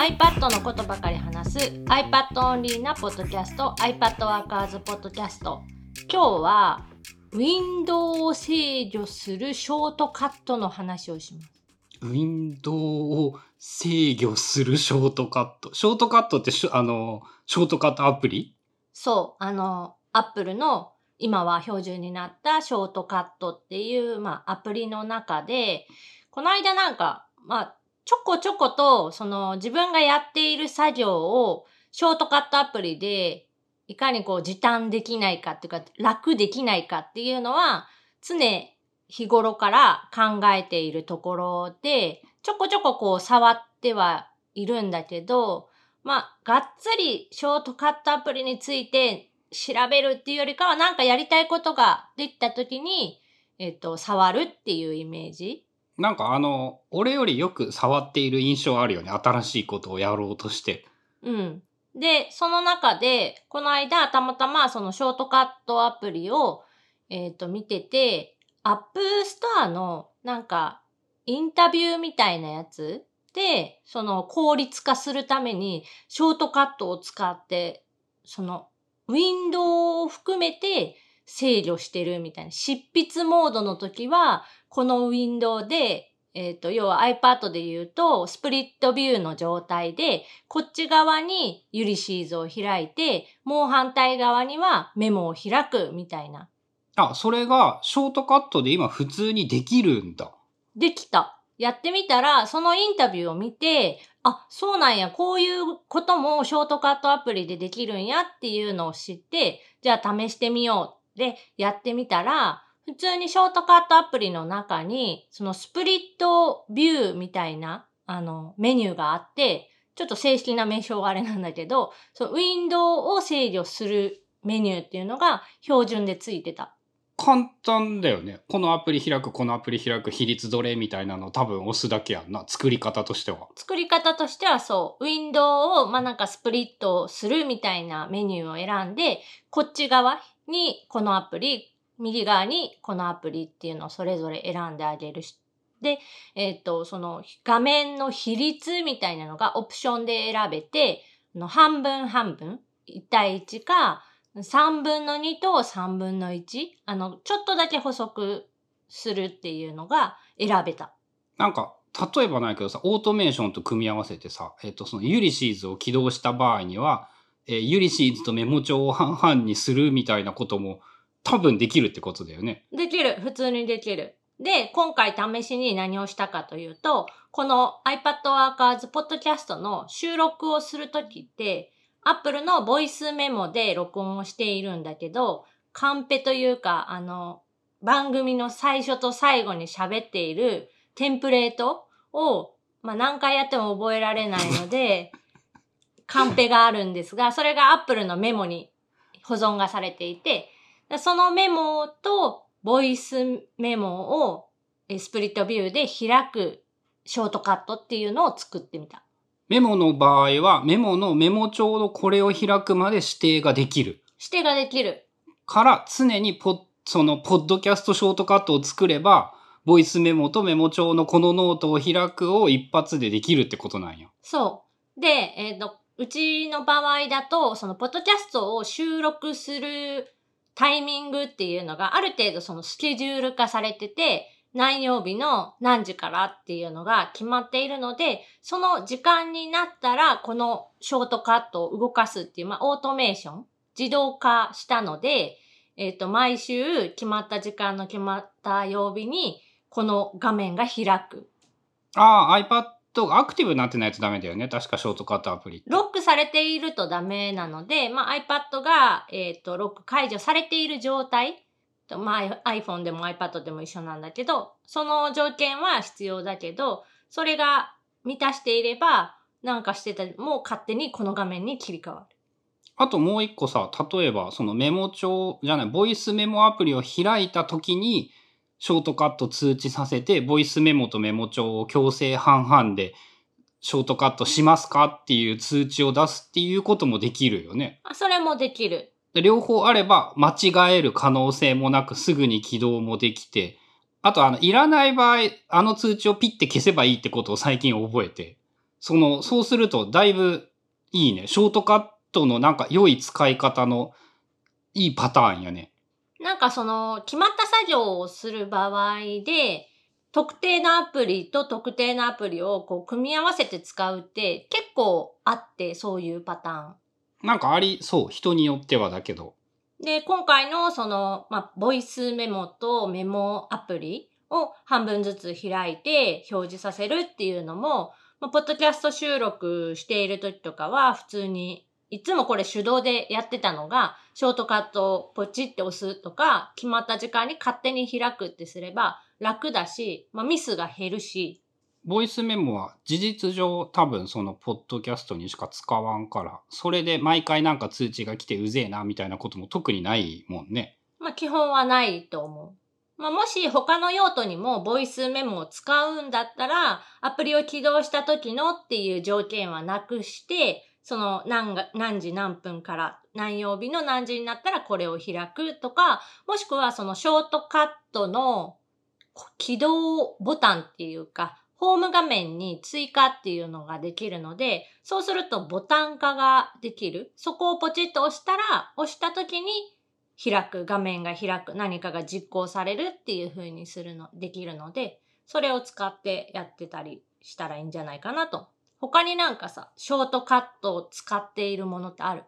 iPad のことばかり話す iPad オンリーなポッドキャスト iPad ワーカーズポッドキャスト。今日はウィンドウを制御するショートカットの話をします。ウィンドウを制御するショートカット。ショートカットってしあの、ショートカットアプリ？そうあの Apple の今は標準になったショートカットっていう、まあ、アプリの中でこの間なんか、まあ、ちょこちょこと、その自分がやっている作業をショートカットアプリでいかにこう時短できないかっていうか楽できないかっていうのは常日頃から考えているところでちょこちょここう触ってはいるんだけどまあがっつりショートカットアプリについて調べるっていうよりかはなんかやりたいことができた時にえっと触るっていうイメージ。なんかあの、俺よりよく触っている印象あるよね。新しいことをやろうとして。うん。で、その中で、この間、たまたまそのショートカットアプリを、えっ、と、見てて、 App Store の、なんか、インタビューみたいなやつで、その効率化するために、ショートカットを使って、その、ウィンドウを含めて制御してるみたいな。執筆モードの時は、このウィンドウで、えっ、と、要は iPad で言うと、スプリットビューの状態で、こっち側にユリシーズを開いて、もう反対側にはメモを開くみたいな。あ、それがショートカットで今普通にできるんだ。できた。やってみたら、そのインタビューを見て、あ、そうなんや、こういうこともショートカットアプリでできるんやっていうのを知って、じゃあ試してみよう。で、やってみたら、普通にショートカットアプリの中に、そのスプリットビューみたいな、あの、メニューがあって、ちょっと正式な名称があれなんだけど、そのウィンドウを制御するメニューっていうのが標準でついてた。簡単だよね。このアプリ開く、このアプリ開く、比率どれみたいなの多分押すだけやんな。作り方としては。作り方としてはそう、ウィンドウを、まあ、なんかスプリットするみたいなメニューを選んで、こっち側にこのアプリ、右側にこのアプリっていうのをそれぞれ選んであげるし。で、えっ、と、その画面の比率みたいなのがオプションで選べて、の半分半分、1対1か、3分の2と3分の1、あの、ちょっとだけ補足するっていうのが選べた。なんか、例えばないけどさ、オートメーションと組み合わせてさ、えっ、と、そのユリシーズを起動した場合には、えーユリシーズとメモ帳を半々にするみたいなことも多分できるってことだよね。できる。普通にできる。で、今回試しに何をしたかというと、この iPad Workers Podcast の収録をするときって、Apple のボイスメモで録音をしているんだけど、カンペというか、あの、番組の最初と最後に喋っているテンプレートを、まあ、何回やっても覚えられないので、カンペがあるんですが、それが Apple のメモに保存がされていて、そのメモとボイスメモをえスプリットビューで開くショートカットっていうのを作ってみた。メモの場合は、メモのメモ帳のこれを開くまで指定ができる。指定ができる。から、常にポッ、その、ポッドキャストショートカットを作れば、ボイスメモとメモ帳のこのノートを開くを一発でできるってことなんよ。そう。で、えっ、と、うちの場合だと、その、ポッドキャストを収録するタイミングっていうのが、ある程度そのスケジュール化されてて、何曜日の何時からっていうのが決まっているので、その時間になったら、このショートカットを動かすっていう、まあ、オートメーション、自動化したので、えっ、と、毎週決まった時間の決まった曜日に、この画面が開く。ああ、iPad がアクティブになってないとダメだよね。確かショートカットアプリ。ロックされているとダメなので、まあ、iPad が、えっ、と、ロック解除されている状態、とまあ、iPhone でも iPad でも一緒なんだけど、その条件は必要だけど、それが満たしていれば、なんかしてたもう勝手にこの画面に切り替わる。あともう一個さ、例えばそのメモ帳じゃない、ボイスメモアプリを開いた時に、ショートカット通知させて、ボイスメモとメモ帳を強制半々で、ショートカットしますかっていう通知を出すっていうこともできるよね。あそれもできる。で両方あれば間違える可能性もなくすぐに起動もできて、あとあの、いらない場合、あの通知をピッて消せばいいってことを最近覚えて。その、そうするとだいぶいいね。ショートカットのなんか良い使い方のいいパターンやね。なんかその、決まった作業をする場合で、特定のアプリと特定のアプリをこう組み合わせて使うって結構あって、そういうパターン。なんかありそう？人によってはだけど。で、今回のその、まあ、ボイスメモとメモアプリを半分ずつ開いて表示させるっていうのも、まあ、ポッドキャスト収録している時とかは普通に、いつもこれ手動でやってたのが、ショートカットをポチって押すとか、決まった時間に勝手に開くってすれば楽だし、まあ、ミスが減るし、ボイスメモは事実上多分そのポッドキャストにしか使わんから、それで毎回なんか通知が来てうぜえなみたいなことも特にないもんね。まあ基本はないと思う。まあもし他の用途にもボイスメモを使うんだったら、アプリを起動した時のっていう条件はなくして、その何が何時何分から何曜日の何時になったらこれを開くとか、もしくはそのショートカットの起動ボタンっていうか、ホーム画面に追加っていうのができるので、そうするとボタン化ができる。そこをポチッと押したら、押した時に開く、画面が開く、何かが実行されるっていう風にするの、できるので、それを使ってやってたりしたらいいんじゃないかなと。他になんかさ、ショートカットを使っているものってある？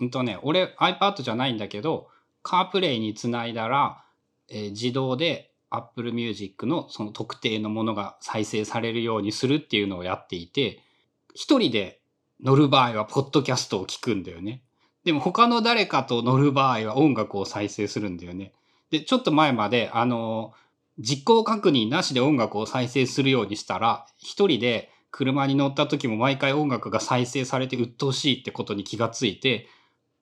うんとね、俺 iPad じゃないんだけど、カープレイにつないだら、えー自動で Apple Music のその特定のものが再生されるようにするっていうのをやっていて、一人で乗る場合はポッドキャストを聞くんだよね。でも他の誰かと乗る場合は音楽を再生するんだよね。で、ちょっと前まで、あの実行確認なしで音楽を再生するようにしたら、一人で車に乗った時も毎回音楽が再生されて鬱陶しいってことに気がついて、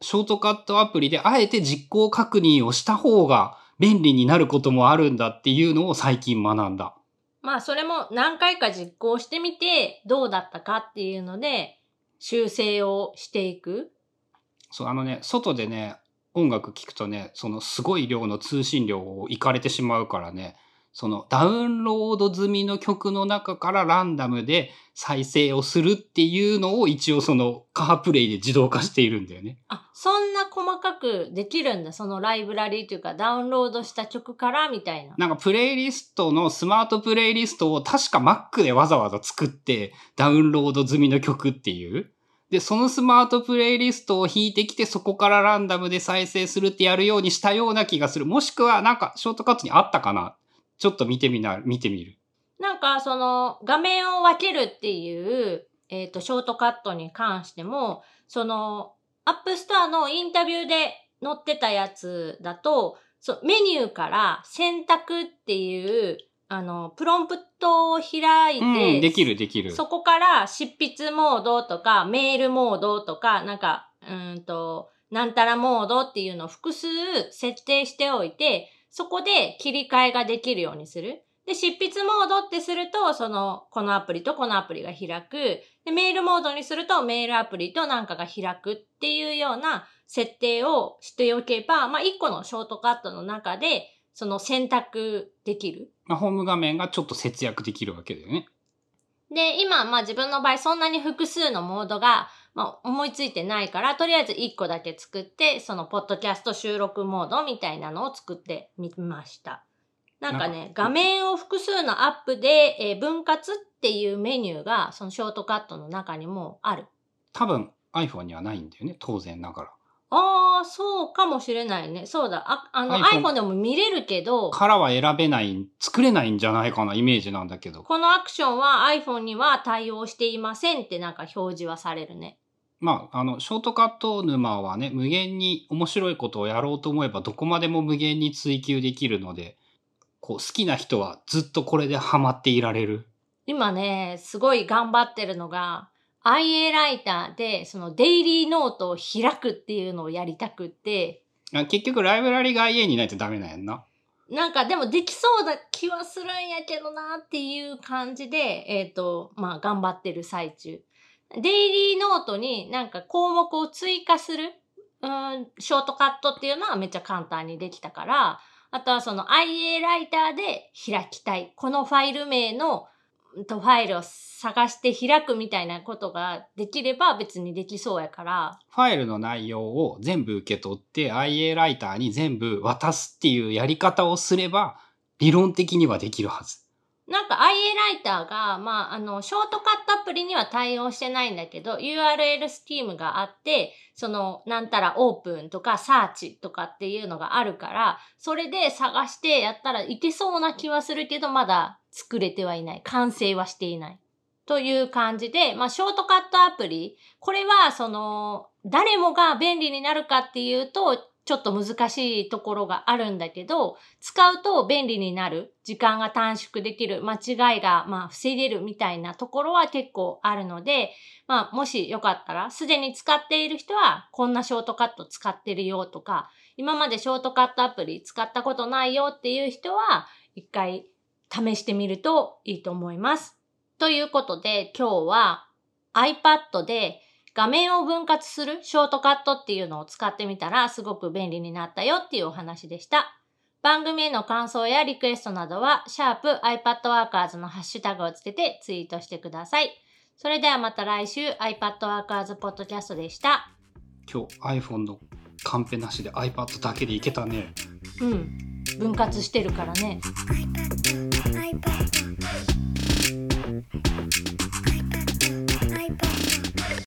ショートカットアプリであえて実行確認をした方が便利になることもあるんだっていうのを最近学んだ。まあそれも何回か実行してみてどうだったかっていうので修正をしていく。そう、あのね、外でね、音楽聴くとね、そのすごい量の通信量をいかれてしまうからね、そのダウンロード済みの曲の中からランダムで再生をするっていうのを一応そのカープレイで自動化しているんだよね。あ、そんな細かくできるんだ。そのライブラリーというかダウンロードした曲からみたいな。なんかプレイリストのスマートプレイリストを確か Mac でわざわざ作ってダウンロード済みの曲っていう。で、そのスマートプレイリストを引いてきてそこからランダムで再生するってやるようにしたような気がする。もしくはなんかショートカットにあったかなちょっと見てみな、見てみる。なんかその画面を分けるっていう、えっ、と、ショートカットに関しても、その、App Store のインタビューで載ってたやつだと、そうメニューから選択っていう、あの、プロンプトを開いて、うん、できるできる。そこから執筆モードとか、メールモードとか、なんか、うーんと、なんたらモードっていうのを複数設定しておいて、そこで切り替えができるようにする。で、執筆モードってすると、その、このアプリとこのアプリが開く。で、メールモードにすると、メールアプリとなんかが開くっていうような設定をしておけば、まあ、一個のショートカットの中で、その選択できる。まあ、ホーム画面がちょっと節約できるわけだよね。で、今、まあ自分の場合そんなに複数のモードが、まあ思いついてないから、とりあえず1個だけ作って、そのポッドキャスト収録モードみたいなのを作ってみました。なんかね、画面を複数のアップで、えー分割っていうメニューが、そのショートカットの中にもある。多分 iPhone にはないんだよね。当然ながら。ああ、そうかもしれないね。そうだ。ああの iPhone iPhone, でも見れるけど、からは選べない、作れないんじゃないかなイメージなんだけど。このアクションは iPhone には対応していませんってなんか表示はされるね。まあ、あの、ショートカット沼はね、無限に面白いことをやろうと思えば、どこまでも無限に追求できるので、こう、好きな人はずっとこれでハマっていられる。今ね、すごい頑張ってるのが、IA ライターで、そのデイリーノートを開くっていうのをやりたくって、あ結局、ライブラリが IA にないとダメなんやんな。なんかでもできそうな気はするんやけどなっていう感じで、えっ、と、まあ頑張ってる最中。デイリーノートになんか項目を追加する、うん、ショートカットっていうのはめっちゃ簡単にできたから、あとはその IA ライターで開きたい。このファイル名のとファイルを探して開くみたいなことができれば別にできそうやから。ファイルの内容を全部受け取って IA ライターに全部渡すっていうやり方をすれば理論的にはできるはず。なんか IA ライターが、まあ、あの、ショートカットアプリには対応してないんだけど、URL スキームがあって、その、なんたらオープンとかサーチとかっていうのがあるから、それで探してやったらいけそうな気はするけど、まだ作れてはいない。完成はしていない。という感じで、まあ、ショートカットアプリ、これは、その、誰もが便利になるかっていうと、ちょっと難しいところがあるんだけど、使うと便利になる、時間が短縮できる、間違いが、まあ、防げるみたいなところは結構あるので、まあ、もしよかったら、すでに使っている人は、こんなショートカット使ってるよとか、今までショートカットアプリ使ったことないよっていう人は、一回試してみるといいと思います。ということで、今日は iPad で画面を分割するショートカットっていうのを使ってみたらすごく便利になったよっていうお話でした。番組への感想やリクエストなどは、シャープ iPadWorkers のハッシュタグをつけてツイートしてください。それではまた来週 iPadWorkers ポッドキャストでした。今日 iPhone のカンペなしで iPad だけでいけたね。うん。分割してるからね。